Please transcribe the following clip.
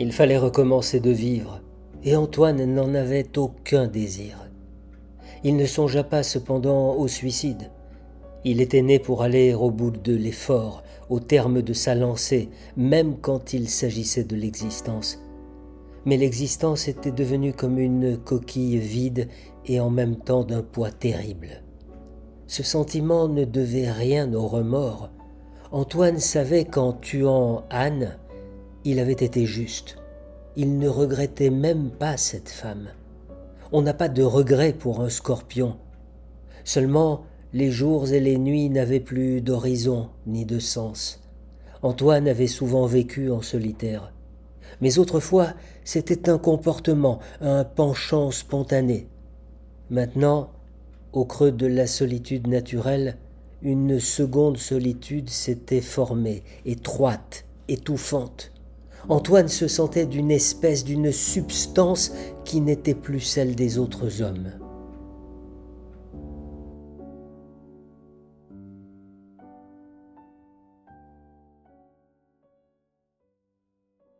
Il fallait recommencer de vivre, et Antoine n'en avait aucun désir. Il ne songea pas cependant au suicide. Il était né pour aller au bout de l'effort, au terme de sa lancée, même quand il s'agissait de l'existence. Mais l'existence était devenue comme une coquille vide et en même temps d'un poids terrible. Ce sentiment ne devait rien au remords. Antoine savait qu'en tuant Anne, il avait été juste. Il ne regrettait même pas cette femme. On n'a pas de regret pour un scorpion. Seulement, les jours et les nuits n'avaient plus d'horizon ni de sens. Antoine avait souvent vécu en solitaire. Mais autrefois, c'était un comportement, un penchant spontané. Maintenant, au creux de la solitude naturelle, une seconde solitude s'était formée, étroite, étouffante. Antoine se sentait d'une espèce, d'une substance qui n'était plus celle des autres hommes.